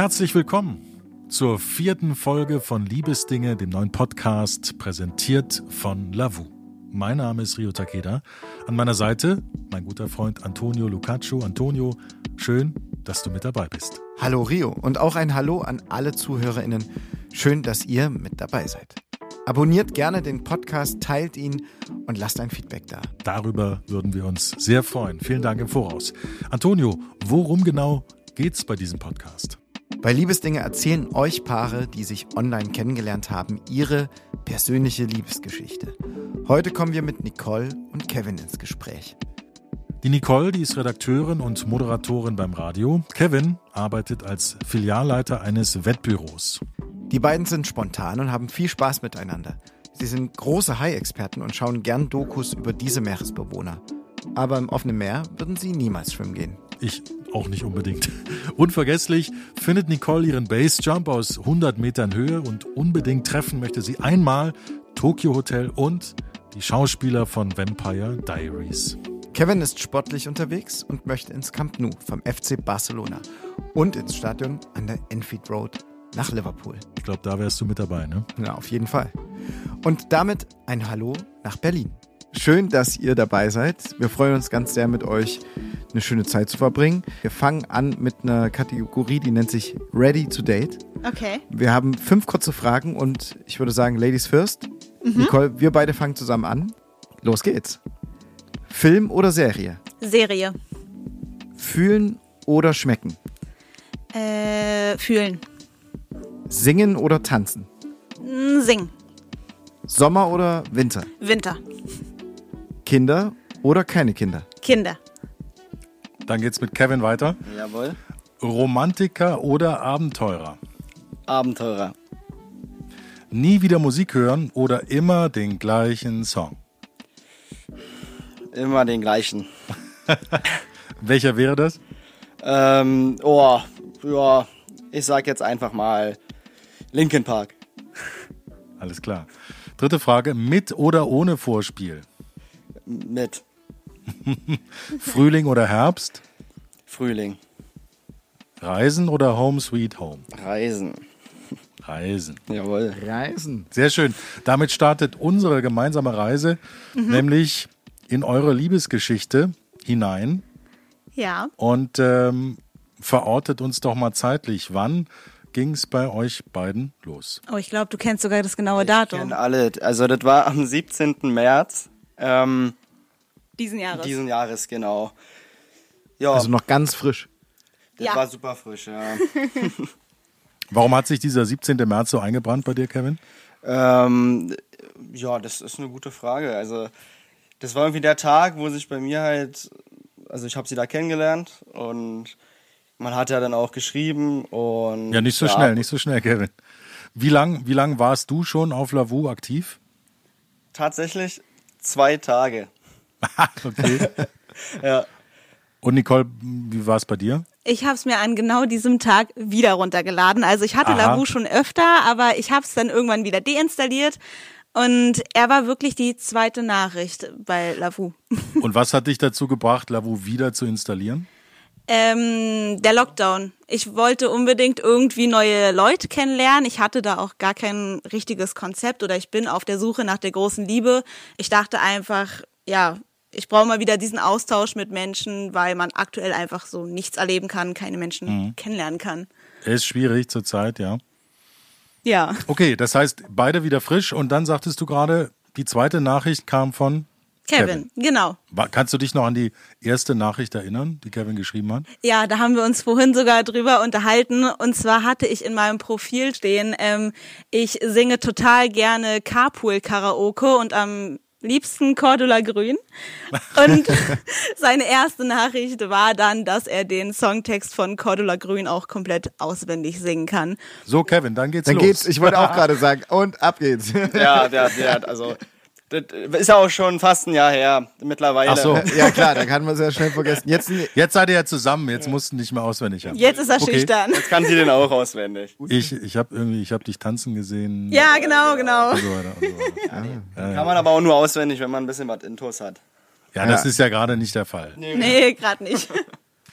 Herzlich willkommen zur vierten Folge von Liebesdinge, dem neuen Podcast, präsentiert von Lavu. Mein Name ist Rio Takeda. An meiner Seite mein guter Freund Antonio Lucaccio. Antonio, schön, dass du mit dabei bist. Hallo Rio und auch ein Hallo an alle ZuhörerInnen. Schön, dass ihr mit dabei seid. Abonniert gerne den Podcast, teilt ihn und lasst ein Feedback da. Darüber würden wir uns sehr freuen. Vielen Dank im Voraus. Antonio, worum genau geht's bei diesem Podcast? Bei Liebesdinge erzählen euch Paare, die sich online kennengelernt haben, ihre persönliche Liebesgeschichte. Heute kommen wir mit Nicole und Kevin ins Gespräch. Die Nicole, die ist Redakteurin und Moderatorin beim Radio. Kevin arbeitet als Filialleiter eines Wettbüros. Die beiden sind spontan und haben viel Spaß miteinander. Sie sind große Hai-Experten und schauen gern Dokus über diese Meeresbewohner. Aber im offenen Meer würden sie niemals schwimmen gehen. Ich auch nicht unbedingt. Unvergesslich findet Nicole ihren Base-Jump aus 100 Metern Höhe und unbedingt treffen möchte sie einmal Tokyo Hotel und die Schauspieler von Vampire Diaries. Kevin ist sportlich unterwegs und möchte ins Camp Nou vom FC Barcelona und ins Stadion an der Enfield Road nach Liverpool. Ich glaube, da wärst du mit dabei, ne? Ja, auf jeden Fall. Und damit ein Hallo nach Berlin. Schön, dass ihr dabei seid. Wir freuen uns ganz sehr mit euch eine schöne Zeit zu verbringen. Wir fangen an mit einer Kategorie, die nennt sich Ready to Date. Okay. Wir haben fünf kurze Fragen und ich würde sagen, Ladies first. Mhm. Nicole, wir beide fangen zusammen an. Los geht's. Film oder Serie? Serie. Fühlen oder schmecken? Äh, fühlen. Singen oder tanzen? Singen. Sommer oder Winter? Winter. Kinder oder keine Kinder? Kinder. Dann geht's mit Kevin weiter. Jawohl. Romantiker oder Abenteurer? Abenteurer. Nie wieder Musik hören oder immer den gleichen Song? Immer den gleichen. Welcher wäre das? Ähm, oh, ja, ich sag jetzt einfach mal Linkin Park. Alles klar. Dritte Frage, mit oder ohne Vorspiel? Mit. Frühling oder Herbst? Frühling. Reisen oder Home Sweet Home? Reisen. Reisen. Jawohl. Reisen. Sehr schön. Damit startet unsere gemeinsame Reise, mhm. nämlich in eure Liebesgeschichte hinein. Ja. Und ähm, verortet uns doch mal zeitlich. Wann ging es bei euch beiden los? Oh, ich glaube, du kennst sogar das genaue Datum. Ich kenne alle. Also das war am 17. März. Ähm, diesen Jahres. Diesen Jahres, genau. Ja. Also noch ganz frisch. Das ja. war super frisch, ja. Warum hat sich dieser 17. März so eingebrannt bei dir, Kevin? Ähm, ja, das ist eine gute Frage. Also, das war irgendwie der Tag, wo sich bei mir halt, also ich habe sie da kennengelernt und man hat ja dann auch geschrieben und. Ja, nicht so ja, schnell, nicht so schnell, Kevin. Wie lang, wie lang warst du schon auf Lavu aktiv? Tatsächlich zwei Tage. okay. ja. Und Nicole, wie war es bei dir? Ich habe es mir an genau diesem Tag wieder runtergeladen. Also ich hatte Aha. Lavu schon öfter, aber ich habe es dann irgendwann wieder deinstalliert. Und er war wirklich die zweite Nachricht bei Lavu. Und was hat dich dazu gebracht, Lavu wieder zu installieren? Ähm, der Lockdown. Ich wollte unbedingt irgendwie neue Leute kennenlernen. Ich hatte da auch gar kein richtiges Konzept oder ich bin auf der Suche nach der großen Liebe. Ich dachte einfach, ja, ich brauche mal wieder diesen Austausch mit Menschen, weil man aktuell einfach so nichts erleben kann, keine Menschen mhm. kennenlernen kann. Ist schwierig zurzeit, ja. Ja. Okay, das heißt, beide wieder frisch und dann sagtest du gerade, die zweite Nachricht kam von Kevin, Kevin, genau. Kannst du dich noch an die erste Nachricht erinnern, die Kevin geschrieben hat? Ja, da haben wir uns vorhin sogar drüber unterhalten. Und zwar hatte ich in meinem Profil stehen, ähm, ich singe total gerne Carpool-Karaoke und am liebsten Cordula Grün. Und seine erste Nachricht war dann, dass er den Songtext von Cordula Grün auch komplett auswendig singen kann. So, Kevin, dann geht's dann los. Geht's, ich wollte auch gerade sagen, und ab geht's. Ja, der, der, also das ist ja auch schon fast ein Jahr her mittlerweile. Ach so, ja klar, da kann man es ja schnell vergessen. Jetzt, jetzt seid ihr ja zusammen, jetzt ja. musst du nicht mehr auswendig haben. Jetzt ist er okay. schüchtern. Jetzt kann sie den auch auswendig. Ich, ich habe irgendwie, ich habe dich tanzen gesehen. Ja, genau, genau. Und so weiter, und so weiter. Ja, kann man aber auch nur auswendig, wenn man ein bisschen was Intos hat. Ja, das ist ja gerade nicht der Fall. Nee, nee gerade nicht.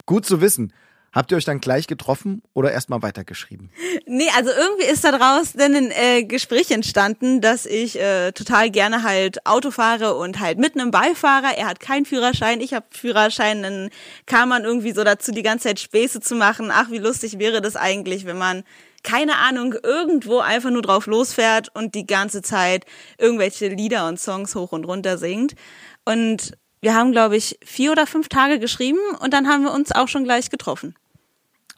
Gut zu wissen. Habt ihr euch dann gleich getroffen oder erstmal weitergeschrieben? Nee, also irgendwie ist da draus ein äh, Gespräch entstanden, dass ich äh, total gerne halt Auto fahre und halt mit einem Beifahrer. Er hat keinen Führerschein, ich habe Führerschein. Dann kam man irgendwie so dazu, die ganze Zeit Späße zu machen. Ach, wie lustig wäre das eigentlich, wenn man keine Ahnung, irgendwo einfach nur drauf losfährt und die ganze Zeit irgendwelche Lieder und Songs hoch und runter singt. Und wir haben, glaube ich, vier oder fünf Tage geschrieben und dann haben wir uns auch schon gleich getroffen.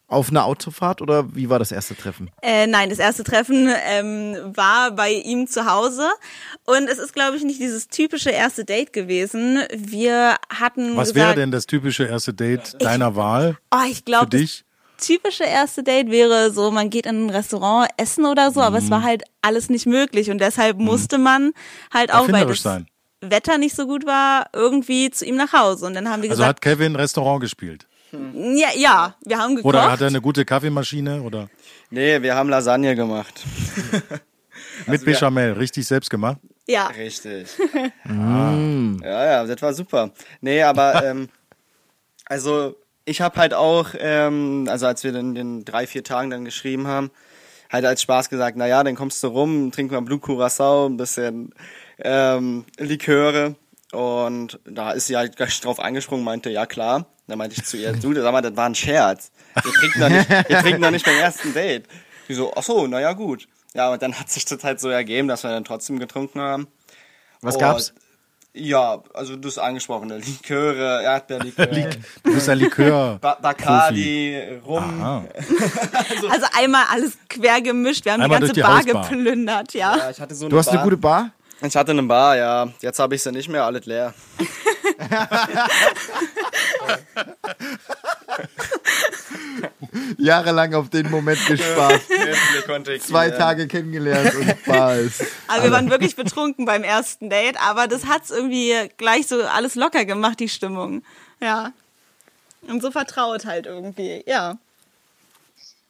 Auf einer Autofahrt oder wie war das erste Treffen? Äh, nein, das erste Treffen ähm, war bei ihm zu Hause und es ist, glaube ich, nicht dieses typische erste Date gewesen. Wir hatten Was wäre denn das typische erste Date deiner Wahl? Oh, ich glaube, für dich? typische erste Date wäre so, man geht in ein Restaurant essen oder so, aber es war halt alles nicht möglich und deshalb musste man halt auch, weil Erfinderisch das sein. Wetter nicht so gut war, irgendwie zu ihm nach Hause. Und dann haben wir Also gesagt, hat Kevin Restaurant gespielt? ja, ja, wir haben gekocht. Oder hat er eine gute Kaffeemaschine? Oder Nee, wir haben Lasagne gemacht. mit wir- Bechamel, richtig selbst gemacht? ja. Richtig. Ja, ja, das war super. Nee, aber ähm, also ich habe halt auch, ähm, also als wir dann den drei, vier Tagen dann geschrieben haben, halt als Spaß gesagt, na ja, dann kommst du rum, trink mal Blue Curacao, ein bisschen ähm, Liköre. Und da ist sie halt gleich drauf angesprungen, meinte, ja klar. Dann meinte ich zu ihr, du, sag mal, das war ein Scherz. Wir trinken doch nicht, wir trinken doch nicht beim ersten Date. Die so, ach so, na ja, gut. Ja, und dann hat sich das halt so ergeben, dass wir dann trotzdem getrunken haben. Was Und- gab's? Ja, also das angesprochene Liköre, Erdbeerlikör, Du bist ein Likör. ba Bacardi, Rum. Aha. Also einmal alles quer gemischt. Wir haben die ganze die Bar Hausbar. geplündert, ja. Ja, ich hatte so Du hast eine gute Bar? Ich hatte eine Bar, ja. Jetzt habe ich sie nicht mehr, alles leer. Jahrelang auf den Moment gespart. Zwei Tage kennengelernt und Bar ist. Aber wir waren wirklich betrunken beim ersten Date, aber das hat's irgendwie gleich so alles locker gemacht, die Stimmung. Ja. Und so vertraut halt irgendwie, ja.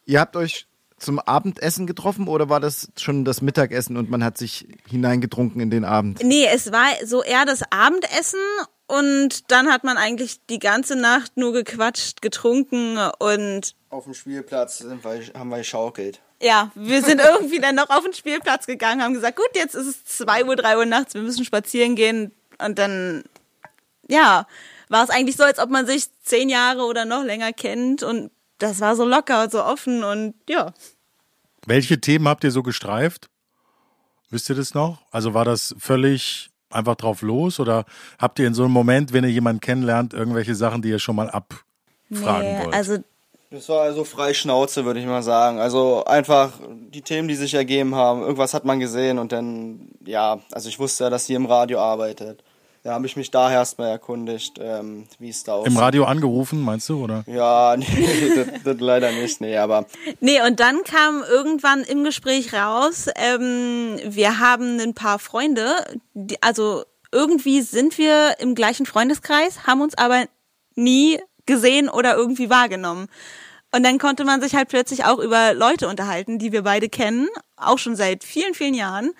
Ihr habt euch zum Abendessen getroffen oder war das schon das Mittagessen und man hat sich hineingetrunken in den Abend? Nee, es war so eher das Abendessen und dann hat man eigentlich die ganze Nacht nur gequatscht, getrunken und Auf dem Spielplatz sind wir, haben wir geschaukelt. ja, wir sind irgendwie dann noch auf den Spielplatz gegangen, haben gesagt, gut, jetzt ist es 2 Uhr, 3 Uhr nachts, wir müssen spazieren gehen und dann, ja, war es eigentlich so, als ob man sich zehn Jahre oder noch länger kennt und das war so locker, so offen und ja. Welche Themen habt ihr so gestreift? Wisst ihr das noch? Also war das völlig einfach drauf los oder habt ihr in so einem Moment, wenn ihr jemanden kennenlernt, irgendwelche Sachen, die ihr schon mal abfragen wollt? also Das war also frei Schnauze, würde ich mal sagen. Also einfach die Themen, die sich ergeben haben. Irgendwas hat man gesehen und dann, ja, also ich wusste ja, dass sie im Radio arbeitet. Da habe ich mich da erstmal erkundigt, ähm, wie es da aussieht. Im Radio angerufen, meinst du, oder? Ja, nee, das, das leider nicht, nee, aber Nee, und dann kam irgendwann im Gespräch raus, ähm, wir haben ein paar Freunde, die, also irgendwie sind wir im gleichen Freundeskreis, haben uns aber nie gesehen oder irgendwie wahrgenommen. Und dann konnte man sich halt plötzlich auch über Leute unterhalten, die wir beide kennen, auch schon seit vielen, vielen Jahren.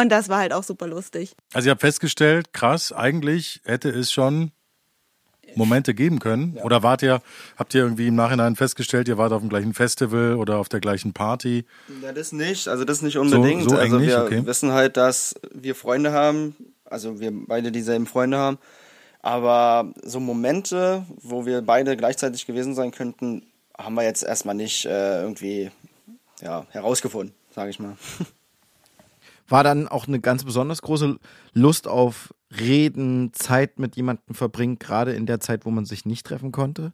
Und das war halt auch super lustig. Also ihr habt festgestellt, krass, eigentlich hätte es schon Momente geben können. Oder wart ihr, habt ihr irgendwie im Nachhinein festgestellt, ihr wart auf dem gleichen Festival oder auf der gleichen Party? Ja, das nicht. Also das nicht unbedingt. so eng also wir Okay. wissen halt, dass wir Freunde haben, also wir beide dieselben Freunde haben. Aber so Momente, wo wir beide gleichzeitig gewesen sein könnten, haben wir jetzt erstmal nicht äh, irgendwie ja, herausgefunden, sage ich mal. War dann auch eine ganz besonders große Lust auf Reden, Zeit mit jemandem verbringen, gerade in der Zeit, wo man sich nicht treffen konnte?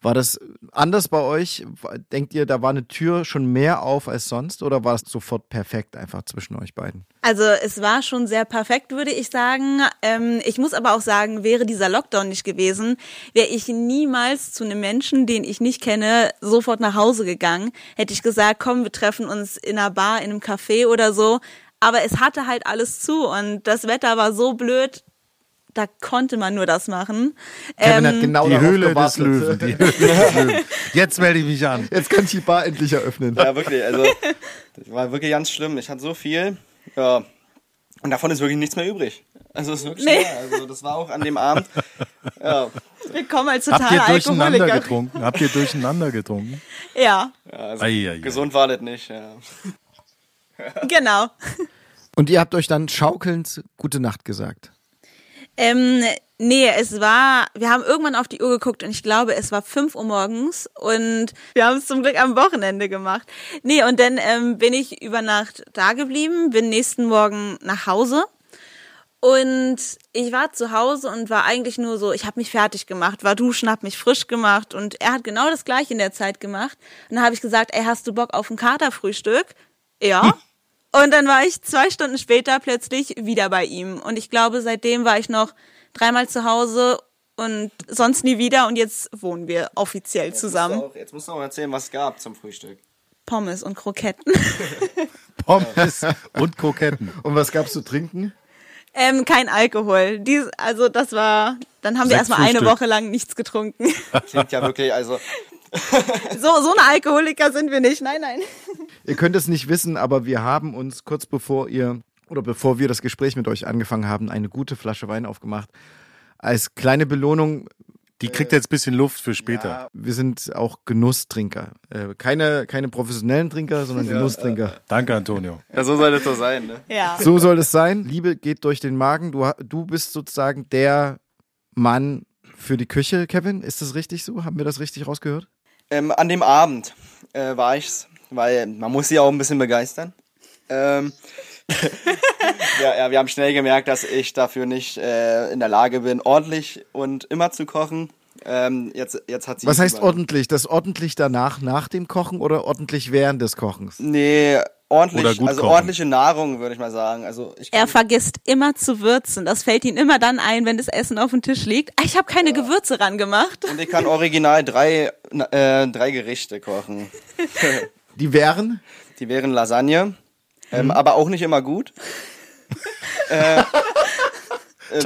War das anders bei euch? Denkt ihr, da war eine Tür schon mehr auf als sonst oder war es sofort perfekt einfach zwischen euch beiden? Also es war schon sehr perfekt, würde ich sagen. Ähm, ich muss aber auch sagen, wäre dieser Lockdown nicht gewesen, wäre ich niemals zu einem Menschen, den ich nicht kenne, sofort nach Hause gegangen. Hätte ich gesagt, komm, wir treffen uns in einer Bar, in einem Café oder so. Aber es hatte halt alles zu und das Wetter war so blöd, da konnte man nur das machen. Kevin hat Ähm, genau Die Höhle des. Löwen. Die Höhle des Löwen. Jetzt melde ich mich an. Jetzt kann ich die Bar endlich eröffnen. Ja, wirklich. Also das war wirklich ganz schlimm. Ich hatte so viel. Ja. Und davon ist wirklich nichts mehr übrig. Also das ist wirklich Nee. Also das war auch an dem Abend. Ja, Wir kommen als Habt ihr durcheinander getrunken? Habt ihr durcheinander getrunken? Ja, ja also Ei, ei, ei. gesund war das nicht. Ja. genau. Und ihr habt euch dann schaukelnd gute Nacht gesagt. Ähm, nee, es war, wir haben irgendwann auf die Uhr geguckt und ich glaube, es war 5 Uhr morgens und wir haben es zum Glück am Wochenende gemacht. Nee, und dann ähm, bin ich über Nacht da geblieben, bin nächsten Morgen nach Hause und ich war zu Hause und war eigentlich nur so, ich habe mich fertig gemacht, war duschen, hab mich frisch gemacht und er hat genau das gleiche in der Zeit gemacht. Und dann habe ich gesagt, ey, hast du Bock auf ein Katerfrühstück? Ja. Und dann war ich zwei Stunden später plötzlich wieder bei ihm. Und ich glaube, seitdem war ich noch dreimal zu Hause und sonst nie wieder. Und jetzt wohnen wir offiziell zusammen. Jetzt musst, du auch, jetzt musst du auch erzählen, was es gab zum Frühstück. Pommes und Kroketten. Pommes und Kroketten. Und was gab's zu trinken? ähm, kein Alkohol. Dies, also das war, dann haben wir Sechs erstmal eine Frühstück. Woche lang nichts getrunken. Klingt ja wirklich, also so, so eine Alkoholiker sind wir nicht. Nein, nein. Ihr könnt es nicht wissen, aber wir haben uns kurz bevor ihr oder bevor wir das Gespräch mit euch angefangen haben, eine gute Flasche Wein aufgemacht. Als kleine Belohnung, Die kriegt jetzt ein bisschen Luft für später. wir sind auch Genusstrinker. Äh, keine, keine professionellen Trinker, sondern Genusstrinker. Danke, Antonio. ja, so soll das so sein. Ne? Ja. So soll es sein. Liebe geht durch den Magen. Du, du bist sozusagen der Mann für die Küche, Kevin. Ist das richtig so? Haben wir das richtig rausgehört? Ähm, an dem Abend äh, war ich's, weil man muss sie auch ein bisschen begeistern. Ähm, ja, ja, wir haben schnell gemerkt, dass ich dafür nicht äh, in der Lage bin, ordentlich und immer zu kochen. Ähm, jetzt, jetzt hat sie. Was heißt übernommen. ordentlich? Das ordentlich danach, nach dem Kochen oder ordentlich während des Kochens? Nee, ordentlich, Oder gut also kochen. ordentliche Nahrung, würde ich mal sagen. Also ich Er vergisst immer zu würzen. Das fällt ihm immer dann ein, wenn das Essen auf dem Tisch liegt. Ah, Ich habe keine Gewürze ran gemacht. und ich kann original drei, äh, drei Gerichte kochen. Die wären? Die wären Lasagne, ähm, Mhm. aber auch nicht immer gut.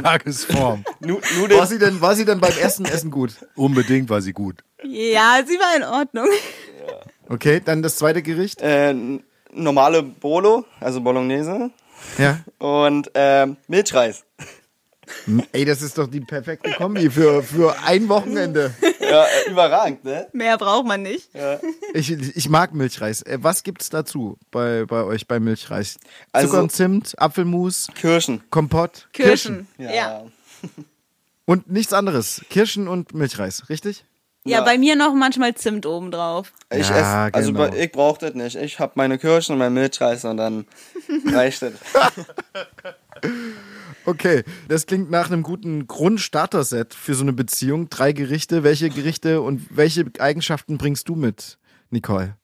Tagesform. Nu War Nudeln, sie denn, war sie denn beim ersten Essen gut? Unbedingt war sie gut. Ja, sie war in Ordnung. Okay, dann das zweite Gericht. äh, normale Bolo, also Bolognese Ja. und ähm, Milchreis. Ey, das ist doch die perfekte Kombi für, für ein Wochenende. Ja, äh, überragend, ne? Mehr braucht man nicht. Ich, ich mag Milchreis. Äh, Was gibt's dazu bei, bei euch bei Milchreis? Also- Zucker und Zimt, Apfelmus, Kirschen. Kompott, Kirschen. Ja. ja. Ja. und nichts anderes. Kirschen und Milchreis, richtig? Ja. bei mir noch manchmal Zimt obendrauf. Ich Ja, esse, also genau. ich brauch das nicht. Ich hab meine Kirschen und mein Milchreis und dann reicht das. Okay, das klingt nach einem guten Grundstarter-Set für so eine Beziehung. Drei Gerichte. Welche Gerichte und welche Eigenschaften bringst du mit, Nicole?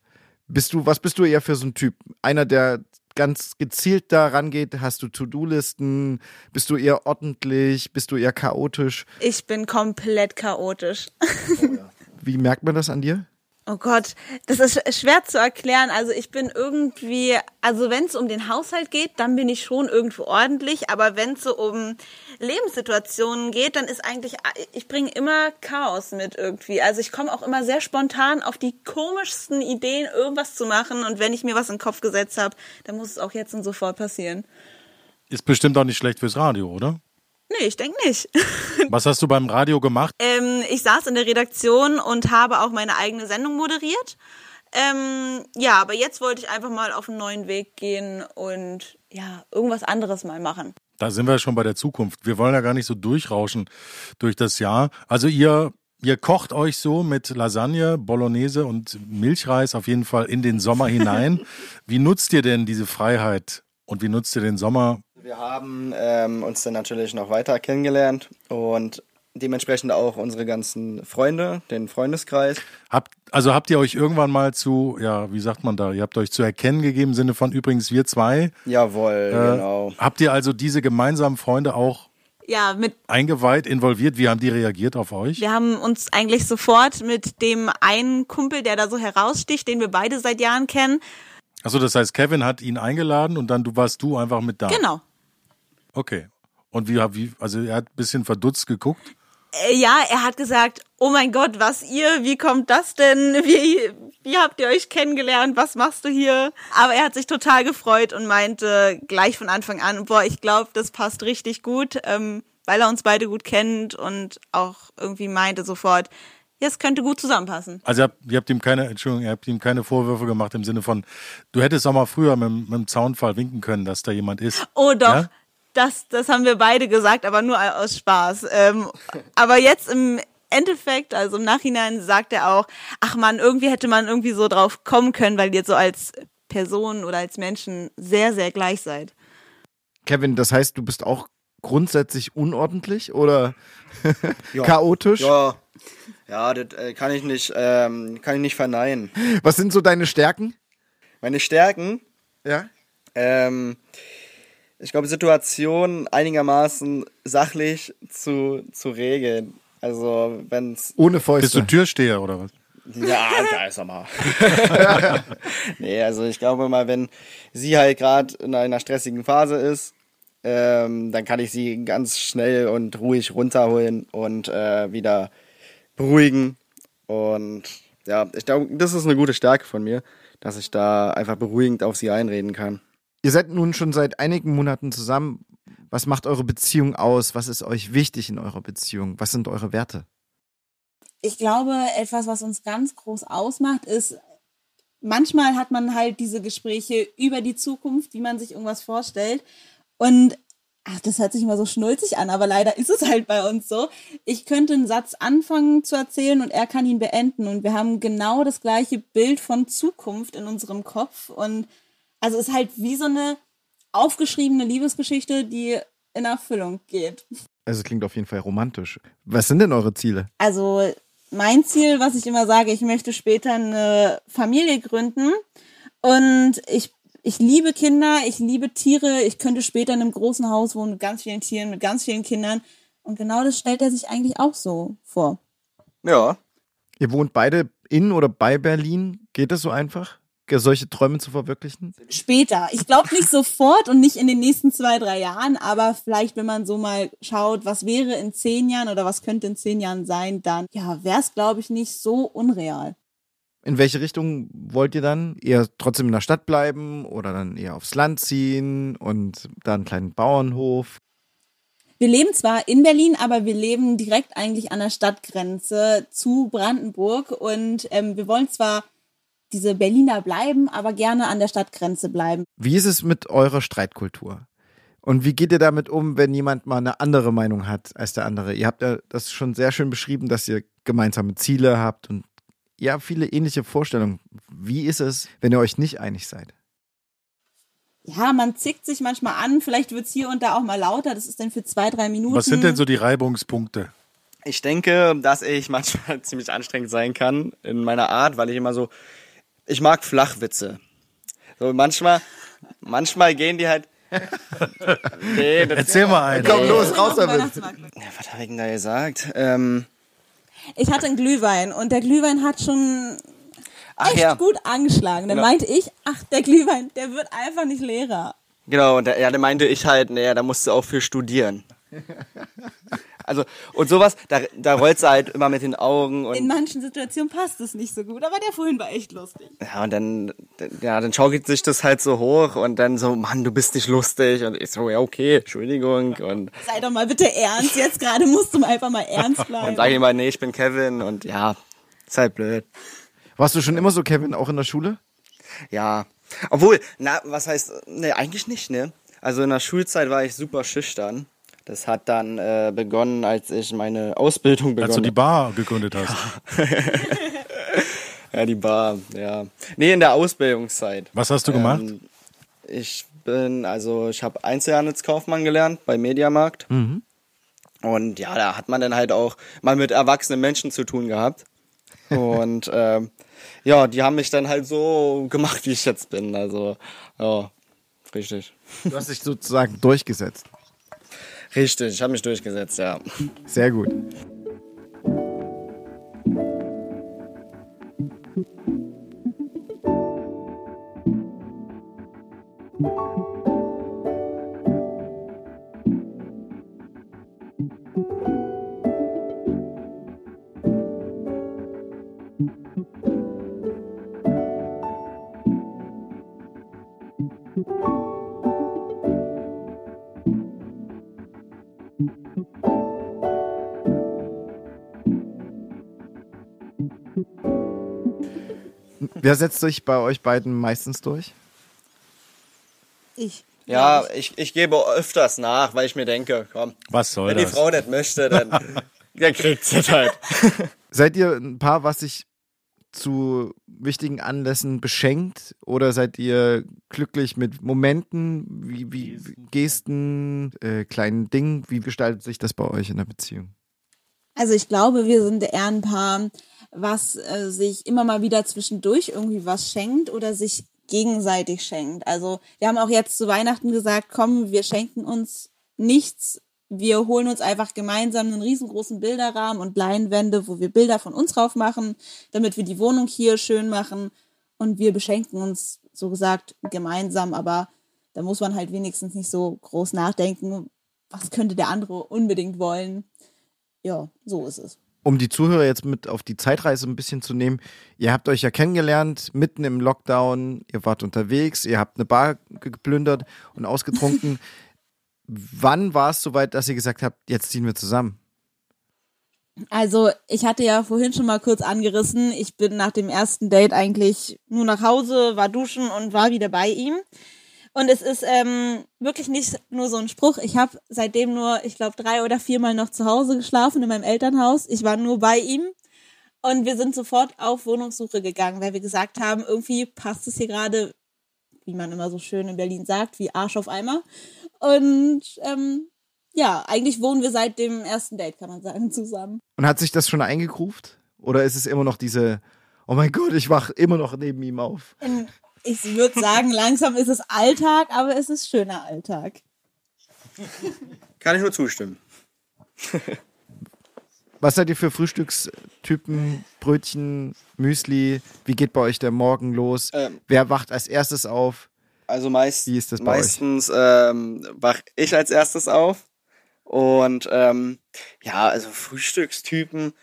Bist du, was bist du eher für so ein Typ? Einer, der ganz gezielt da rangeht? Hast du To-Do-Listen? Bist du eher ordentlich? Bist du eher chaotisch? Ich bin komplett chaotisch. Wie merkt man das an dir? Oh Gott, das ist sch- schwer zu erklären. Also ich bin irgendwie, also wenn es um den Haushalt geht, dann bin ich schon irgendwo ordentlich. Aber wenn es so um Lebenssituationen geht, dann ist eigentlich, ich bringe immer Chaos mit irgendwie. Also ich komme auch immer sehr spontan auf die komischsten Ideen, irgendwas zu machen. Und wenn ich mir was in den Kopf gesetzt habe, dann muss es auch jetzt und sofort passieren. Ist bestimmt auch nicht schlecht fürs Radio, oder? Nee, ich denke nicht. Was hast du beim Radio gemacht? Ähm, ich saß in der Redaktion und habe auch meine eigene Sendung moderiert. Ähm, ja, aber jetzt wollte ich einfach mal auf einen neuen Weg gehen und ja, irgendwas anderes mal machen. Da sind wir schon bei der Zukunft. Wir wollen ja gar nicht so durchrauschen durch das Jahr. Also ihr, ihr kocht euch so mit Lasagne, Bolognese und Milchreis auf jeden Fall in den Sommer hinein. Wie nutzt ihr denn diese Freiheit und wie nutzt ihr den Sommer? Wir haben ähm, uns dann natürlich noch weiter kennengelernt und dementsprechend auch unsere ganzen Freunde, den Freundeskreis. Habt, also habt ihr euch irgendwann mal zu, ja, wie sagt man da, ihr habt euch zu erkennen gegeben im Sinne von übrigens wir zwei. Jawohl, Äh, genau. Habt ihr also diese gemeinsamen Freunde auch Ja, mit eingeweiht, involviert? Wie haben die reagiert auf euch? wir haben uns eigentlich sofort mit dem einen Kumpel, der da so heraussticht, den wir beide seit Jahren kennen. Also das heißt, Kevin hat ihn eingeladen und dann du warst du einfach mit da. Genau. Okay. Und wie, wie also er hat ein bisschen verdutzt geguckt. Äh, ja, er hat gesagt, oh mein Gott, was ihr, wie kommt das denn? Wie, wie habt ihr euch kennengelernt? Was machst du hier? Aber er hat sich total gefreut und meinte gleich von Anfang an, boah, ich glaube, das passt richtig gut, ähm, weil er uns beide gut kennt und auch irgendwie meinte sofort, ja, es könnte gut zusammenpassen. Also ihr habt, ihr habt ihm keine, Entschuldigung, ihr habt ihm keine Vorwürfe gemacht im Sinne von, du hättest auch mal früher mit, mit dem Zaunfall winken können, dass da jemand ist. Oh doch, Ja? Das, das haben wir beide gesagt, aber nur aus Spaß. Ähm, aber jetzt im Endeffekt, also im Nachhinein sagt er auch, ach man, irgendwie hätte man irgendwie so drauf kommen können, weil ihr so als Person oder als Menschen sehr, sehr gleich seid. Kevin, das heißt, du bist auch grundsätzlich unordentlich oder Ja. chaotisch? Ja, ja, das äh, kann ich nicht, ähm, kann ich nicht verneinen. Was sind so deine Stärken? Meine Stärken, Ja. ähm, ich glaube, Situationen einigermaßen sachlich zu, zu regeln. Also, wenn's Ohne Bist du Fäuste. Türsteher oder was? Ja, da ist er mal. nee, also ich glaube mal, wenn sie halt gerade in einer stressigen Phase ist, ähm, dann kann ich sie ganz schnell und ruhig runterholen und äh, wieder beruhigen. Und ja, ich glaube, das ist eine gute Stärke von mir, dass ich da einfach beruhigend auf sie einreden kann. Ihr seid nun schon seit einigen Monaten zusammen. Was macht eure Beziehung aus? Was ist euch wichtig in eurer Beziehung? Was sind eure Werte? Ich glaube, etwas, was uns ganz groß ausmacht, ist, manchmal hat man halt diese Gespräche über die Zukunft, wie man sich irgendwas vorstellt. Und ach, das hört sich immer so schnulzig an, aber leider ist es halt bei uns so. Ich könnte einen Satz anfangen zu erzählen und er kann ihn beenden. Und wir haben genau das gleiche Bild von Zukunft in unserem Kopf. Und also es ist halt wie so eine aufgeschriebene Liebesgeschichte, die in Erfüllung geht. Also es klingt auf jeden Fall romantisch. Was sind denn eure Ziele? Also mein Ziel, was ich immer sage, ich möchte später eine Familie gründen und ich ich liebe Kinder, ich liebe Tiere, ich könnte später in einem großen Haus wohnen mit ganz vielen Tieren, mit ganz vielen Kindern und genau das stellt er sich eigentlich auch so vor. Ja, Ihr wohnt beide in oder bei Berlin. Geht es so einfach, solche Träume zu verwirklichen? Später. Ich glaube nicht sofort und nicht in den nächsten zwei, drei Jahren, aber vielleicht, wenn man so mal schaut, was wäre in zehn Jahren oder was könnte in zehn Jahren sein, dann ja, wäre es, glaube ich, nicht so unreal. In welche Richtung wollt ihr dann? Eher trotzdem in der Stadt bleiben oder dann eher aufs Land ziehen und da einen kleinen Bauernhof? Wir leben zwar in Berlin, aber wir leben direkt eigentlich an der Stadtgrenze zu Brandenburg und ähm, wir wollen zwar diese Berliner bleiben, aber gerne an der Stadtgrenze bleiben. Wie ist es mit eurer Streitkultur? Und wie geht ihr damit um, wenn jemand mal eine andere Meinung hat als der andere? Ihr habt ja das schon sehr schön beschrieben, dass ihr gemeinsame Ziele habt und ja, viele ähnliche Vorstellungen. Wie ist es, wenn ihr euch nicht einig seid? Ja, man zickt sich manchmal an, vielleicht wird's hier und da auch mal lauter, das ist dann für zwei, drei Minuten. Was sind denn so die Reibungspunkte? Ich denke, dass ich manchmal ziemlich anstrengend sein kann in meiner Art, weil ich immer so, ich mag Flachwitze. So manchmal, manchmal gehen die halt. nee, das, Erzähl mal einen. Komm los, raus damit. Ja, was habe ich denn da gesagt? Ähm, Ich hatte einen Glühwein und der Glühwein hat schon ach echt ja, gut angeschlagen. Dann Genau. meinte ich, ach, der Glühwein, der wird einfach nicht leerer. genau. Und da, ja, da meinte ich halt, naja, da musst du auch für studieren. Also, und sowas, da, da rollst du halt immer mit den Augen In und, manchen Situationen passt es nicht so gut, aber der vorhin war echt lustig. ja, und dann, ja, dann schaukelt sich das halt so hoch und dann so, Mann, du bist nicht lustig. Und ich so, ja, okay, Entschuldigung. Und Sei doch mal bitte ernst. Jetzt gerade musst du einfach mal ernst dann bleiben. sage ich immer, nee, ich bin Kevin und ja, ist halt blöd. Warst du schon immer so, Kevin, auch in der Schule? Ja. Obwohl, na, was heißt, ne, eigentlich nicht, ne? Also in der Schulzeit war ich super schüchtern. Das hat dann äh, begonnen, als ich meine Ausbildung begonnen Als du die Bar gegründet hast. Ja, die Bar, ja. Nee, in der Ausbildungszeit. Was hast du gemacht? Ähm, ich bin, also ich habe Einzelhandelskaufmann gelernt bei Mediamarkt. Und ja, da hat man dann halt auch mal mit erwachsenen Menschen zu tun gehabt. Und ähm, ja, die haben mich dann halt so gemacht, wie ich jetzt bin. Also, ja, richtig. Du hast dich sozusagen durchgesetzt. Richtig, ich habe mich durchgesetzt, ja. Sehr gut. Wer setzt sich bei euch beiden meistens durch? Ich. Ja, ich, ich gebe öfters nach, weil ich mir denke, komm. Was soll wenn das? Wenn die Frau das möchte, dann, dann kriegt sie es halt. Seid ihr ein Paar, was sich zu wichtigen Anlässen beschenkt? Oder seid ihr glücklich mit Momenten, wie, wie Gesten, äh, kleinen Dingen? Wie gestaltet sich das bei euch in der Beziehung? Also ich glaube, wir sind eher ein Paar, was äh, sich immer mal wieder zwischendurch irgendwie was schenkt oder sich gegenseitig schenkt. Also wir haben auch jetzt zu Weihnachten gesagt, komm, wir schenken uns nichts. Wir holen uns einfach gemeinsam einen riesengroßen Bilderrahmen und Leinwände, wo wir Bilder von uns drauf machen, damit wir die Wohnung hier schön machen. Und wir beschenken uns, so gesagt, gemeinsam. Aber da muss man halt wenigstens nicht so groß nachdenken, was könnte der andere unbedingt wollen. Ja, so ist es. Um die Zuhörer jetzt mit auf die Zeitreise ein bisschen zu nehmen, ihr habt euch ja kennengelernt, mitten im Lockdown, ihr wart unterwegs, ihr habt eine Bar geplündert und ausgetrunken. Wann war es soweit, dass ihr gesagt habt, jetzt ziehen wir zusammen? Also, ich hatte ja vorhin schon mal kurz angerissen. Ich bin nach dem ersten Date eigentlich nur nach Hause, war duschen und war wieder bei ihm. Und es ist ähm, wirklich nicht nur so ein Spruch. Ich habe seitdem nur, ich glaube, drei oder viermal noch zu Hause geschlafen in meinem Elternhaus. Ich war nur bei ihm. Und wir sind sofort auf Wohnungssuche gegangen, weil wir gesagt haben, irgendwie passt es hier gerade, wie man immer so schön in Berlin sagt, wie Arsch auf Eimer. Und ähm, ja, eigentlich wohnen wir seit dem ersten Date, kann man sagen, zusammen. Und hat sich das schon eingegruft? Oder ist es immer noch diese, oh mein Gott, ich wach immer noch neben ihm auf? Ähm, Ich würde sagen, langsam ist es Alltag, aber es ist schöner Alltag. Kann ich nur zustimmen. Was seid ihr für Frühstückstypen? Brötchen, Müsli? Wie geht bei euch der Morgen los? Ähm. Wer wacht als erstes auf? Also meist, meistens ähm, wach ich als erstes auf. Und ähm, ja, also Frühstückstypen.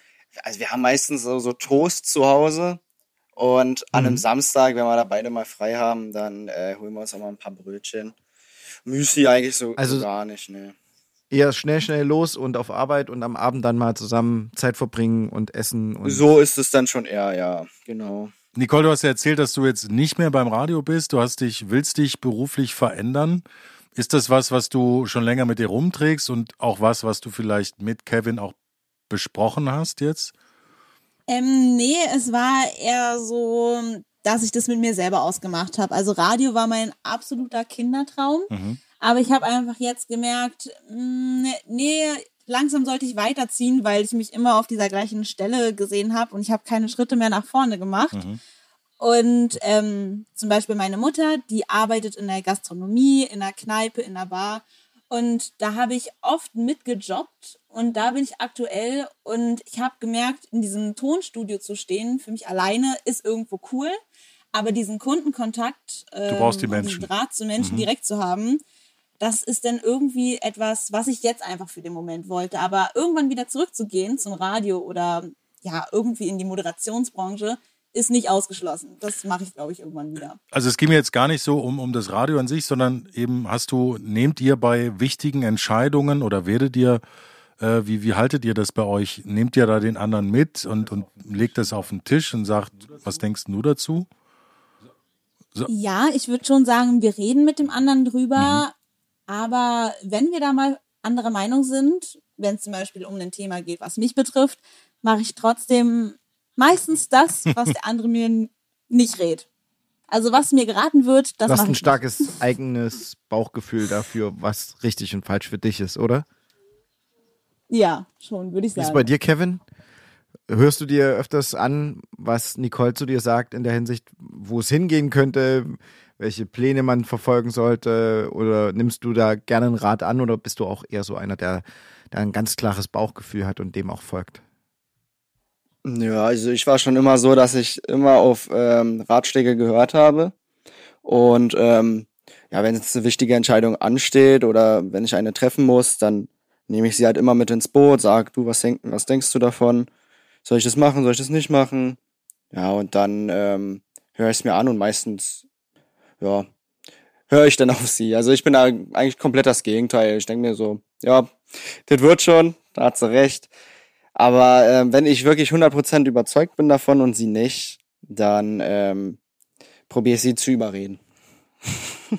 Also wir haben meistens so, so Toast zu Hause. Und an Mhm. einem Samstag, wenn wir da beide mal frei haben, dann äh, holen wir uns auch mal ein paar Brötchen. Müsli eigentlich so Also- gar nicht, ne. Eher schnell, schnell los und auf Arbeit und am Abend dann mal zusammen Zeit verbringen und essen. Und So ist es dann schon eher, ja, genau. Nicole, du hast ja erzählt, dass du jetzt nicht mehr beim Radio bist. Du hast dich, willst dich beruflich verändern. Ist das was, was du schon länger mit dir rumträgst und auch was, was du vielleicht mit Kevin auch besprochen hast jetzt? Ähm, nee, es war eher so, dass ich das mit mir selber ausgemacht habe. Also Radio war mein absoluter Kindertraum. Aber ich habe einfach jetzt gemerkt, mh, nee, langsam sollte ich weiterziehen, weil ich mich immer auf dieser gleichen Stelle gesehen habe und ich habe keine Schritte mehr nach vorne gemacht. Und ähm, zum Beispiel meine Mutter, die arbeitet in der Gastronomie, in der Kneipe, in der Bar. Und da habe ich oft mitgejobbt und da bin ich aktuell und ich habe gemerkt, in diesem Tonstudio zu stehen, für mich alleine ist irgendwo cool, aber diesen Kundenkontakt, ähm, brauchst die und Menschen. Draht zu Menschen direkt zu haben, das ist dann irgendwie etwas, was ich jetzt einfach für den Moment wollte. Aber irgendwann wieder zurückzugehen zum Radio oder ja, irgendwie in die Moderationsbranche, ist nicht ausgeschlossen. Das mache ich, glaube ich, irgendwann wieder. Also es ging mir jetzt gar nicht so um, um das Radio an sich, sondern eben hast du, nehmt ihr bei wichtigen Entscheidungen oder werdet ihr, äh, wie, wie haltet ihr das bei euch? Nehmt ihr da den anderen mit und, und legt das auf den Tisch und sagt, was denkst du dazu? Ja, ich würde schon sagen, wir reden mit dem anderen drüber. Aber wenn wir da mal anderer Meinung sind, wenn es zum Beispiel um ein Thema geht, was mich betrifft, mache ich trotzdem meistens das, was der andere mir nicht rät. Also was mir geraten wird, das du hast ein starkes eigenes Bauchgefühl dafür, was richtig und falsch für dich ist, oder? nicht. Ja, schon, würde ich Wie ist sagen. es bei dir, Kevin? Hörst du dir öfters an, was Nicole zu dir sagt in der Hinsicht, wo es hingehen könnte, welche Pläne man verfolgen sollte? Oder nimmst du da gerne einen Rat an oder bist du auch eher so einer, der, der ein ganz klares Bauchgefühl hat und dem auch folgt? Ja, also ich war schon immer so, dass ich immer auf ähm, Ratschläge gehört habe. Und ähm, ja, wenn jetzt eine wichtige Entscheidung ansteht oder wenn ich eine treffen muss, dann nehme ich sie halt immer mit ins Boot, sag du, was, denk, was denkst du davon? Soll ich das machen, soll ich das nicht machen? Ja, und dann ähm, höre ich es mir an und meistens, ja, höre ich dann auf sie. Also ich bin da eigentlich komplett das Gegenteil. Ich denke mir so, ja, das wird schon, da hat sie recht. Aber ähm, wenn ich wirklich 100% überzeugt bin davon und sie nicht, dann ähm, probiere ich sie zu überreden.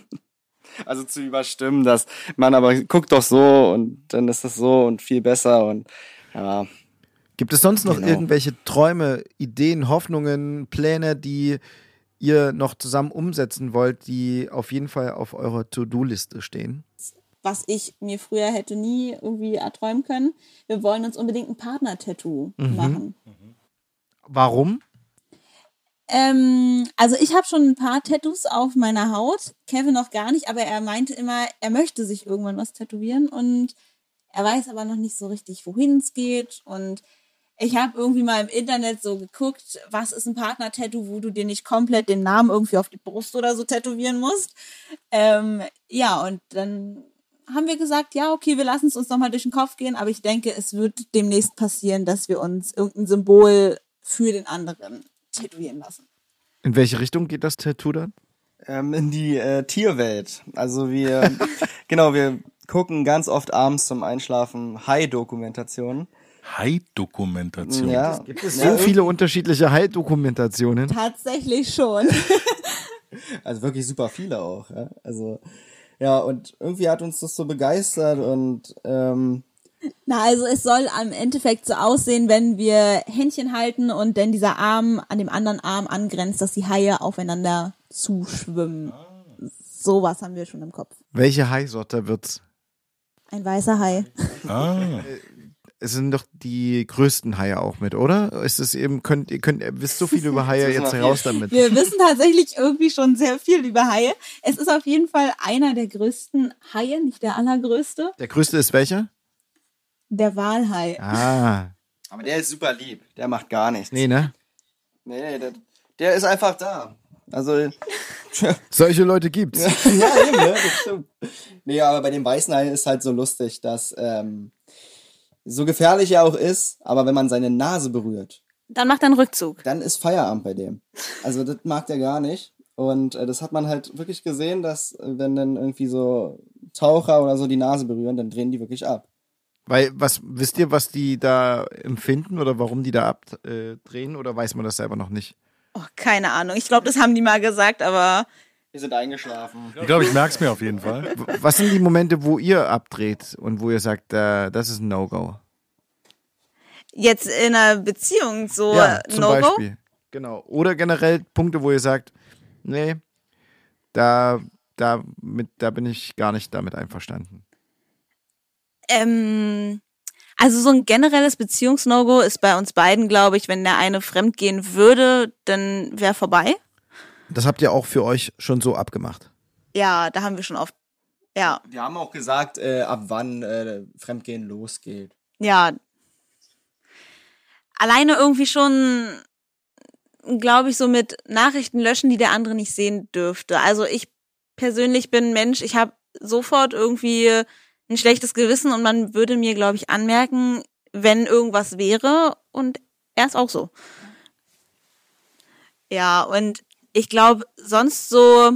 also zu überstimmen, dass man aber guckt doch so und dann ist das so und viel besser und ja. Gibt es sonst noch Genau. irgendwelche Träume, Ideen, Hoffnungen, Pläne, die ihr noch zusammen umsetzen wollt, die auf jeden Fall auf eurer To-Do-Liste stehen? was ich mir früher hätte nie irgendwie erträumen können. Wir wollen uns unbedingt ein Partner-Tattoo machen. Warum? Ähm, also ich habe schon ein paar Tattoos auf meiner Haut, Kevin noch gar nicht, aber er meinte immer, er möchte sich irgendwann was tätowieren und er weiß aber noch nicht so richtig, wohin es geht und ich habe irgendwie mal im Internet so geguckt, was ist ein Partner-Tattoo, wo du dir nicht komplett den Namen irgendwie auf die Brust oder so tätowieren musst. Ähm, ja, und dann haben wir gesagt, ja, okay, wir lassen es uns nochmal durch den Kopf gehen, aber ich denke, es wird demnächst passieren, dass wir uns irgendein Symbol für den anderen tätowieren lassen. In welche Richtung geht das Tattoo dann? ähm, in die äh, Tierwelt. Also wir, genau, wir gucken ganz oft abends zum Einschlafen Hai-Dokumentationen. Hai-Dokumentation. Ja, Gibt es Ja, so viele unterschiedliche Hai-Dokumentationen? Tatsächlich schon. Also wirklich super viele auch. Ja? Also ja, und irgendwie hat uns das so begeistert und ähm, Na, also es soll am Endeffekt so aussehen, wenn wir Händchen halten und dann dieser Arm an dem anderen Arm angrenzt, dass die Haie aufeinander zuschwimmen. Sowas haben wir schon im Kopf. Welche Hai-Sorte wird's? Ein weißer Hai. Ah, Es sind doch die größten Haie auch mit, oder? Ist es eben, könnt ihr könnt, ihr wisst so viel über Haie, jetzt noch raus viel. damit. Wir wissen tatsächlich irgendwie schon sehr viel über Haie. Es ist auf jeden Fall einer der größten Haie, nicht der allergrößte. Der größte ist welcher? Der Walhai. Ah, aber der ist super lieb. Der macht gar nichts. nee, ne? nee, nee der, der ist einfach da. Also Solche Leute gibt's. ja, eben, ne? das stimmt. Nee, aber bei dem weißen Hai ist halt so lustig, dass ähm, so gefährlich er auch ist, aber wenn man seine Nase berührt, Dann macht er einen Rückzug. dann ist Feierabend bei dem. Also das mag der gar nicht. Und äh, das hat man halt wirklich gesehen, dass äh, wenn dann irgendwie so Taucher oder so die Nase berühren, dann drehen die wirklich ab. Weil, was, wisst ihr, was die da empfinden oder warum die da abdrehen oder weiß man das selber noch nicht? Oh, keine Ahnung. Ich glaube, das haben die mal gesagt, aber Wir sind eingeschlafen. ich glaube, ich merke es mir auf jeden Fall. Was sind die Momente, wo ihr abdreht und wo ihr sagt, äh, das ist ein No-Go? jetzt in einer Beziehung so Ja, zum No-Go. Beispiel. Genau. Oder generell Punkte, wo ihr sagt, nee, da, da, mit, da bin ich gar nicht damit einverstanden. Ähm, also so ein generelles Beziehungs-No-Go ist bei uns beiden, glaube ich, wenn der eine fremdgehen würde, dann wäre vorbei. Das habt ihr auch für euch schon so abgemacht. Ja, da haben wir schon oft. Ja, Wir haben auch gesagt, äh, ab wann äh, Fremdgehen losgeht. ja. Alleine irgendwie schon, glaube ich, so mit Nachrichten löschen, die der andere nicht sehen dürfte. Also ich persönlich bin ein Mensch, ich habe sofort irgendwie ein schlechtes Gewissen und man würde mir, glaube ich, anmerken, wenn irgendwas wäre und er ist auch so. Ja, und ich glaube, sonst so,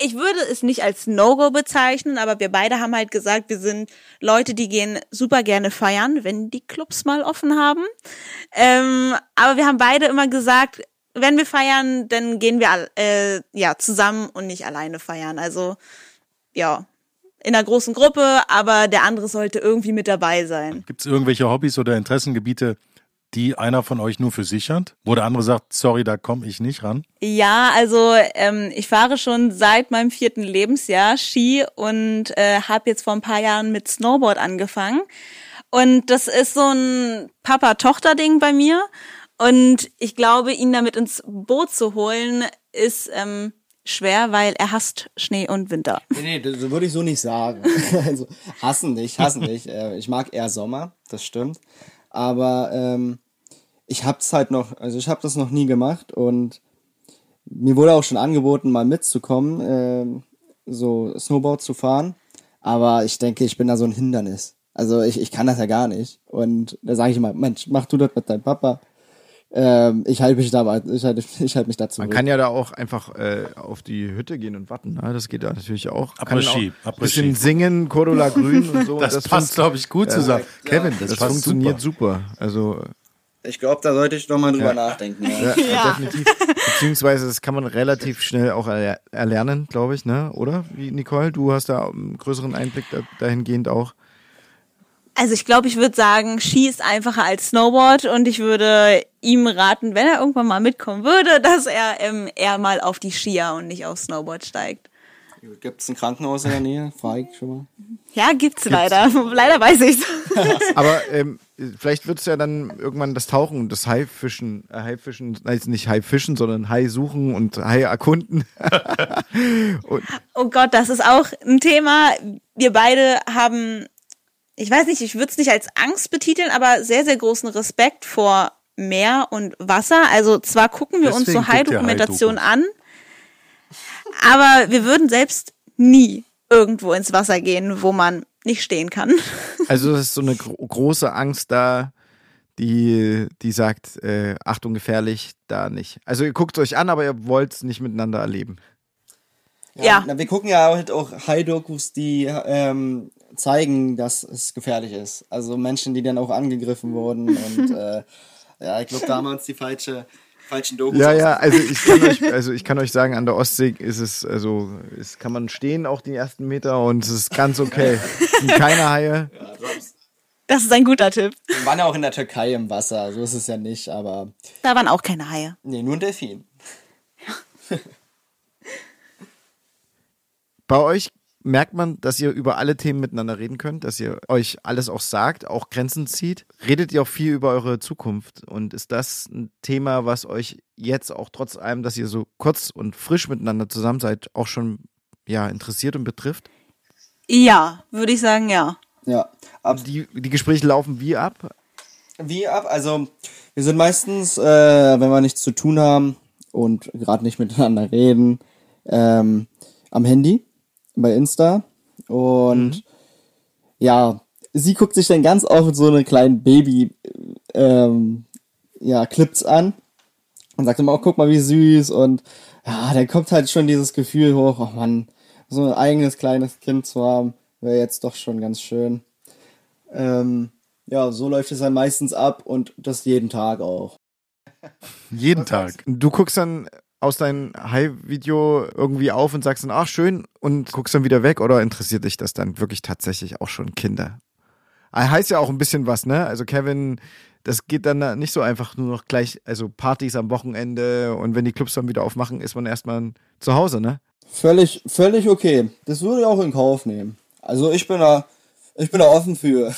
ich würde es nicht als No-Go bezeichnen, aber wir beide haben halt gesagt, wir sind Leute, die gehen super gerne feiern, wenn die Clubs mal offen haben. Ähm, aber wir haben beide immer gesagt, wenn wir feiern, dann gehen wir äh, ja zusammen und nicht alleine feiern. Also ja, in einer großen Gruppe, aber der andere sollte irgendwie mit dabei sein. Gibt es irgendwelche Hobbys oder Interessengebiete, die einer von euch nur für sich hat? Wo der andere sagt, sorry, da komme ich nicht ran? Ja, also ähm, ich fahre schon seit meinem vierten Lebensjahr Ski und äh, habe jetzt vor ein paar Jahren mit Snowboard angefangen. Und das ist so ein Papa-Tochter-Ding bei mir. Und ich glaube, ihn damit ins Boot zu holen, ist ähm, schwer, weil er hasst Schnee und Winter. Nee, nee, das würde ich so nicht sagen. also, hassen nicht, hassen nicht. Äh, ich mag eher Sommer, das stimmt. Aber ähm, ich hab's halt noch, also ich habe das noch nie gemacht und mir wurde auch schon angeboten, mal mitzukommen, ähm, so Snowboard zu fahren. Aber ich denke, ich bin da so ein Hindernis. Also ich, ich kann das ja gar nicht. Und da sage ich immer, Mensch, mach du das mit deinem Papa. Ähm, ich halte mich da, ich halte ich halt mich dazu. Man kann ja da auch einfach äh, auf die Hütte gehen und warten. Ne? Das geht da natürlich auch. Kann Après-Ski, auch bisschen singen, Cordula Grün und so. Das, das passt, glaube ich, gut zusammen. Kevin, das, Das, funktioniert super. super. Also Ich glaube, da sollte ich noch mal drüber nachdenken. Ja. Ja, ja. definitiv. Beziehungsweise das kann man relativ schnell auch er erlernen, glaube ich, ne? Oder? Wie Nicole, du hast da einen größeren Einblick dahingehend auch. Also ich glaube, ich würde sagen, Ski ist einfacher als Snowboard und ich würde ihm raten, wenn er irgendwann mal mitkommen würde, dass er ähm, eher mal auf die Skier und nicht auf Snowboard steigt. Gibt es ein Krankenhaus in der Nähe? Frage ich schon mal. Ja, gibt's, gibt's. leider. leider weiß ich's. Aber ähm, vielleicht wird's ja dann irgendwann das Tauchen und das Haifischen, äh, Haifischen, nein, nicht Haifischen, sondern Hai suchen und Hai erkunden. oh Gott, das ist auch ein Thema. Wir beide haben ich weiß nicht, ich würde es nicht als Angst betiteln, aber sehr, sehr großen Respekt vor Meer und Wasser. Also zwar gucken wir Deswegen uns so High-Dokumentation an, aber wir würden selbst nie irgendwo ins Wasser gehen, wo man nicht stehen kann. Also es ist so eine gro große Angst da, die, die sagt, äh, Achtung, gefährlich, da nicht. Also ihr guckt euch an, aber ihr wollt es nicht miteinander erleben. Ja, ja. Na, wir gucken ja halt auch High-Dokus, die ähm, zeigen, dass es gefährlich ist. Also Menschen, die dann auch angegriffen wurden und äh, ja, ich glaube damals die falsche falschen Dokus. Ja, ja, also ich kann euch, also ich kann euch sagen, an der Ostsee ist es, also es kann man stehen auch die ersten Meter und es ist ganz okay. Es sind keine Haie. Ja, das ist ein guter Tipp. Wir waren ja auch in der Türkei im Wasser, so ist es ja nicht, aber. Da waren auch keine Haie. Nee, nur ein Delfin. Ja. Bei euch merkt man, dass ihr über alle Themen miteinander reden könnt, dass ihr euch alles auch sagt, auch Grenzen zieht. Redet ihr auch viel über eure Zukunft und ist das ein Thema, was euch jetzt auch trotz allem, dass ihr so kurz und frisch miteinander zusammen seid, auch schon ja interessiert und betrifft? Ja, würde ich sagen, ja. Ja. Ab die, die Gespräche laufen wie ab? Wie ab? Also wir sind meistens, äh, wenn wir nichts zu tun haben und gerade nicht miteinander reden, ähm, am Handy bei Insta. Und mhm. ja, sie guckt sich dann ganz oft so eine kleinen Baby, ähm, ja, Clips an und sagt immer, oh, guck mal, wie süß. Und ja, da kommt halt schon dieses Gefühl hoch, oh Mann, so ein eigenes kleines Kind zu haben, wäre jetzt doch schon ganz schön. Ähm, ja, so läuft es dann meistens ab und das jeden Tag auch. Jeden Tag. Du guckst dann aus deinem High-Video irgendwie auf und sagst dann, ach schön, und guckst dann wieder weg oder interessiert dich das dann wirklich tatsächlich auch schon Kinder? Ah, heißt ja auch ein bisschen was, ne? Also Kevin, das geht dann nicht so einfach nur noch gleich, also Partys am Wochenende und wenn die Clubs dann wieder aufmachen, ist man erstmal zu Hause, ne? Völlig, völlig okay. Das würde ich auch in Kauf nehmen. Also ich bin da, ich bin da offen für.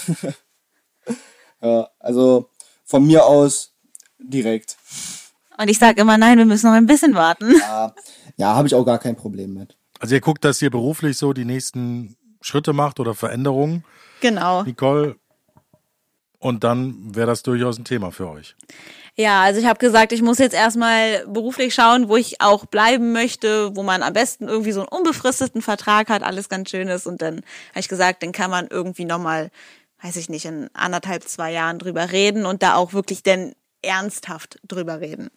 ja, also von mir aus direkt. Und ich sage immer, nein, wir müssen noch ein bisschen warten. Ja, ja habe ich auch gar kein Problem mit. Also ihr guckt, dass ihr beruflich so die nächsten Schritte macht oder Veränderungen. Genau. Nicole. Und dann wäre das durchaus ein Thema für euch. Ja, also ich habe gesagt, ich muss jetzt erstmal beruflich schauen, wo ich auch bleiben möchte, wo man am besten irgendwie so einen unbefristeten Vertrag hat, alles ganz schön ist. Und dann habe ich gesagt, dann kann man irgendwie nochmal, weiß ich nicht, in anderthalb, zwei Jahren drüber reden und da auch wirklich denn ernsthaft drüber reden.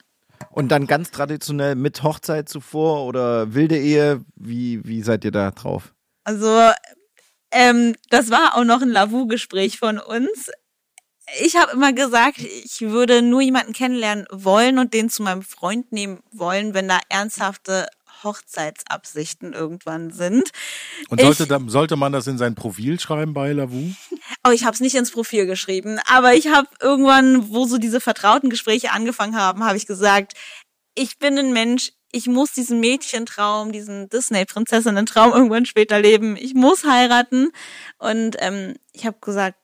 Und dann ganz traditionell mit Hochzeit zuvor oder wilde Ehe, wie, wie seid ihr da drauf? Also, ähm, das war auch noch ein Lavu-Gespräch von uns. Ich habe immer gesagt, ich würde nur jemanden kennenlernen wollen und den zu meinem Freund nehmen wollen, wenn da ernsthafte Hochzeitsabsichten irgendwann sind. Und sollte, ich, da, sollte man das in sein Profil schreiben bei Lavu? Oh, ich habe es nicht ins Profil geschrieben, aber ich habe irgendwann, wo so diese vertrauten Gespräche angefangen haben, habe ich gesagt, ich bin ein Mensch, ich muss diesen Mädchentraum, diesen Disney-Prinzessinnen-Traum irgendwann später leben. Ich muss heiraten. Und ähm, ich habe gesagt,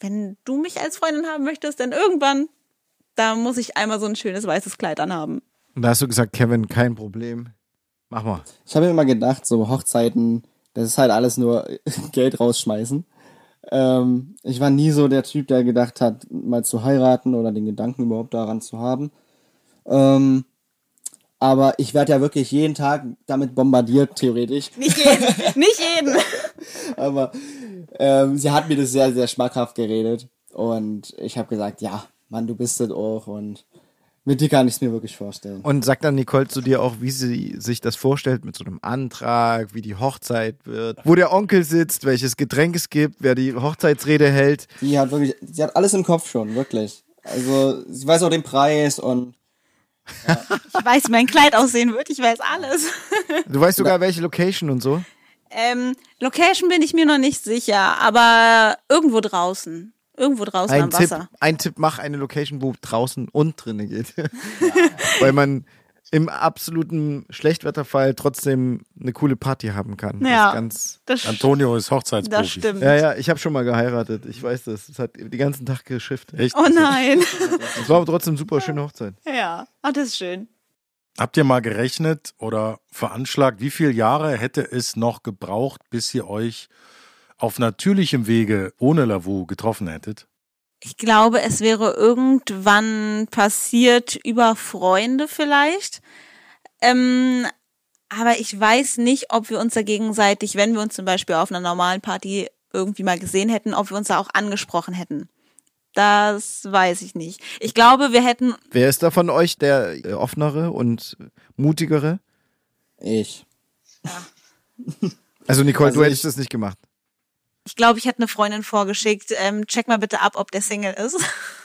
wenn du mich als Freundin haben möchtest, dann irgendwann, da muss ich einmal so ein schönes weißes Kleid anhaben. Und da hast du gesagt, Kevin, kein Problem. Mach mal. Ich habe mir immer gedacht, so Hochzeiten, das ist halt alles nur Geld rausschmeißen. Ähm, ich war nie so der Typ, der gedacht hat, mal zu heiraten oder den Gedanken überhaupt daran zu haben. Ähm, aber ich werde ja wirklich jeden Tag damit bombardiert, theoretisch. Nicht jeden, nicht jeden. aber ähm, sie hat mir das sehr, sehr schmackhaft geredet. Und ich habe gesagt, ja, Mann, du bist es auch. Und mit dir kann ich es mir wirklich vorstellen. Und sagt dann Nicole zu dir auch, wie sie sich das vorstellt mit so einem Antrag, wie die Hochzeit wird, wo der Onkel sitzt, welches Getränk es gibt, wer die Hochzeitsrede hält. Die hat wirklich, sie hat alles im Kopf schon, wirklich. Also, ich weiß auch den Preis und Ich weiß, wie mein Kleid aussehen wird. Ich weiß alles. Du weißt sogar, welche Location und so. Ähm, Location bin ich mir noch nicht sicher, aber irgendwo draußen. Irgendwo draußen Ein am Tipp, Wasser. ein Tipp, mach eine Location, wo draußen und drinnen geht. Weil man im absoluten Schlechtwetterfall trotzdem eine coole Party haben kann. Das Ja. ist ganz Das, Antonio ist Hochzeitsprofi. das stimmt. Ja, ja, ich habe schon mal geheiratet. Ich weiß das. Es hat den ganzen Tag geschifft. Echt? Oh nein. Es war aber trotzdem super schöne Hochzeit. ja, Ach, das ist schön. Habt ihr mal gerechnet oder veranschlagt, wie viele Jahre hätte es noch gebraucht, bis ihr euch auf natürlichem Wege ohne Lavu getroffen hättet? Ich glaube, es wäre irgendwann passiert über Freunde vielleicht. Ähm, aber ich weiß nicht, ob wir uns da gegenseitig, wenn wir uns zum Beispiel auf einer normalen Party irgendwie mal gesehen hätten, ob wir uns da auch angesprochen hätten. Das weiß ich nicht. Ich glaube, wir hätten, Wer ist da von euch der äh, offenere und mutigere? ich. Also Nicole, Also du hättest ich- das nicht gemacht. Ich glaube, ich hätte eine Freundin vorgeschickt, ähm, check mal bitte ab, ob der Single ist.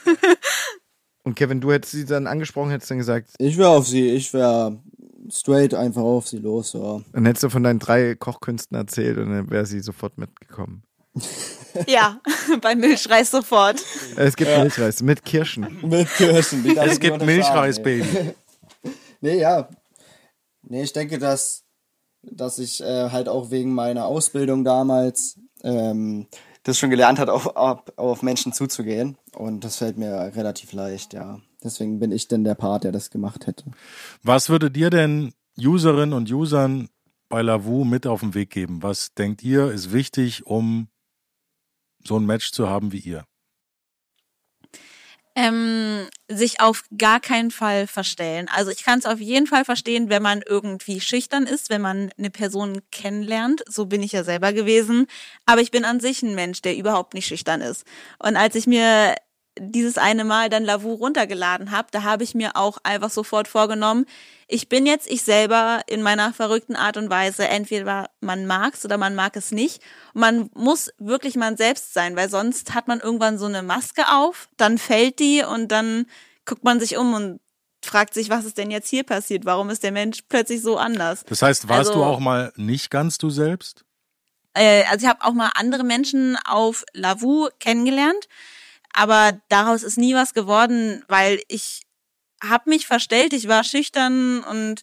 Und Kevin, du hättest sie dann angesprochen, hättest dann gesagt, Ich wäre auf sie, ich wäre straight einfach auf sie los, ja. dann hättest du von deinen drei Kochkünsten erzählt und dann wäre sie sofort mitgekommen. ja, bei Milchreis sofort. Es gibt Milchreis mit Kirschen. Mit Kirschen. Es gibt Milchreis. Baby. Nee, ja. Nee, ich denke, dass, dass ich äh, halt auch wegen meiner Ausbildung damals ähm, das schon gelernt hat, auf, auf, auf Menschen zuzugehen. Und das fällt mir relativ leicht, ja. Deswegen bin ich denn der Part, der das gemacht hätte. Was würde dir denn Userinnen und Usern bei Lavu mit auf den Weg geben? Was denkt ihr ist wichtig, um so ein Match zu haben wie ihr? Ähm, sich auf gar keinen Fall verstellen. Also ich kann es auf jeden Fall verstehen, wenn man irgendwie schüchtern ist, wenn man eine Person kennenlernt. So bin ich ja selber gewesen. Aber ich bin an sich ein Mensch, der überhaupt nicht schüchtern ist. Und als ich mir dieses eine Mal dann Lavu runtergeladen habe, da habe ich mir auch einfach sofort vorgenommen, ich bin jetzt ich selber in meiner verrückten Art und Weise. Entweder man mag's oder man mag es nicht. Und man muss wirklich man selbst sein, weil sonst hat man irgendwann so eine Maske auf, dann fällt die und dann guckt man sich um und fragt sich, was ist denn jetzt hier passiert? Warum ist der Mensch plötzlich so anders? Das heißt, warst Also- du auch mal nicht ganz du selbst? äh, also ich habe auch mal andere Menschen auf Lavu kennengelernt, aber daraus ist nie was geworden, weil ich habe mich verstellt, ich war schüchtern und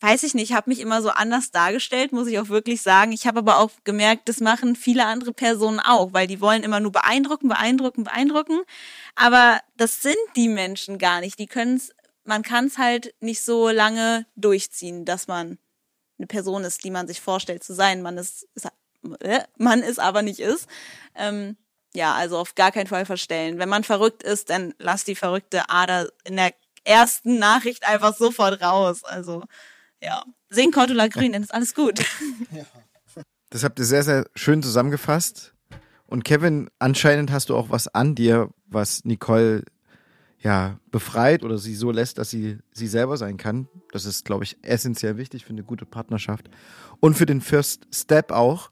weiß ich nicht, habe mich immer so anders dargestellt, muss ich auch wirklich sagen. Ich habe aber auch gemerkt, das machen viele andere Personen auch, weil die wollen immer nur beeindrucken, beeindrucken, beeindrucken, aber das sind die Menschen gar nicht. Die können's, man kann es halt nicht so lange durchziehen, dass man eine Person ist, die man sich vorstellt zu sein. Man ist, ist äh, man ist aber nicht ist. Ähm, ja, also auf gar keinen Fall verstellen. Wenn man verrückt ist, dann lass die verrückte Ader in der ersten Nachricht einfach sofort raus. Also ja, sing Cordula Grün, dann ist alles gut. Das habt ihr sehr, sehr schön zusammengefasst. Und Kevin, anscheinend hast du auch was an dir, was Nicole ja befreit oder sie so lässt, dass sie sie selber sein kann. Das ist, glaube ich, essentiell wichtig für eine gute Partnerschaft und für den First Step auch.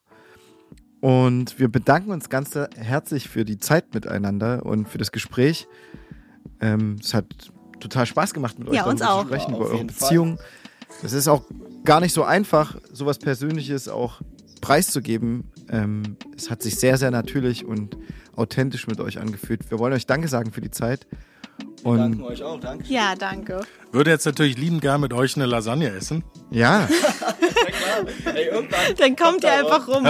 Und wir bedanken uns ganz herzlich für die Zeit miteinander und für das Gespräch. Ähm, es hat total Spaß gemacht, mit euch Ja, uns auch. zu sprechen, Ja, über eure jeden Fall. Beziehung. Es ist auch gar nicht so einfach, sowas Persönliches auch preiszugeben. Ähm, es hat sich sehr, sehr natürlich und authentisch mit euch angefühlt. Wir wollen euch Danke sagen für die Zeit. Danke Und euch auch, danke. Ja, danke. Würde jetzt natürlich lieben gern mit euch eine Lasagne essen. ja, Ey, Dann kommt ihr einfach rum.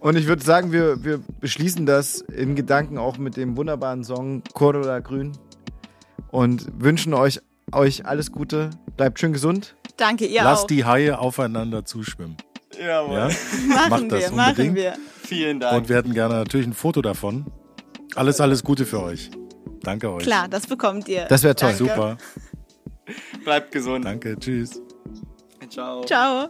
und ich würde sagen, wir, wir beschließen das in Gedanken auch mit dem wunderbaren Song Cordula Grün und wünschen euch, euch alles Gute. Bleibt schön gesund. Danke, ihr Lasst auch. die Haie aufeinander zuschwimmen. Jawohl. Ja? machen macht das wir, machen unbedingt. wir. Vielen Dank. Und wir hätten gerne natürlich ein Foto davon. Alles, alles Gute für euch. Danke euch. Klar, das bekommt ihr. Das wäre toll. Danke. Super. Bleibt gesund. Danke. Tschüss. Ciao. Ciao.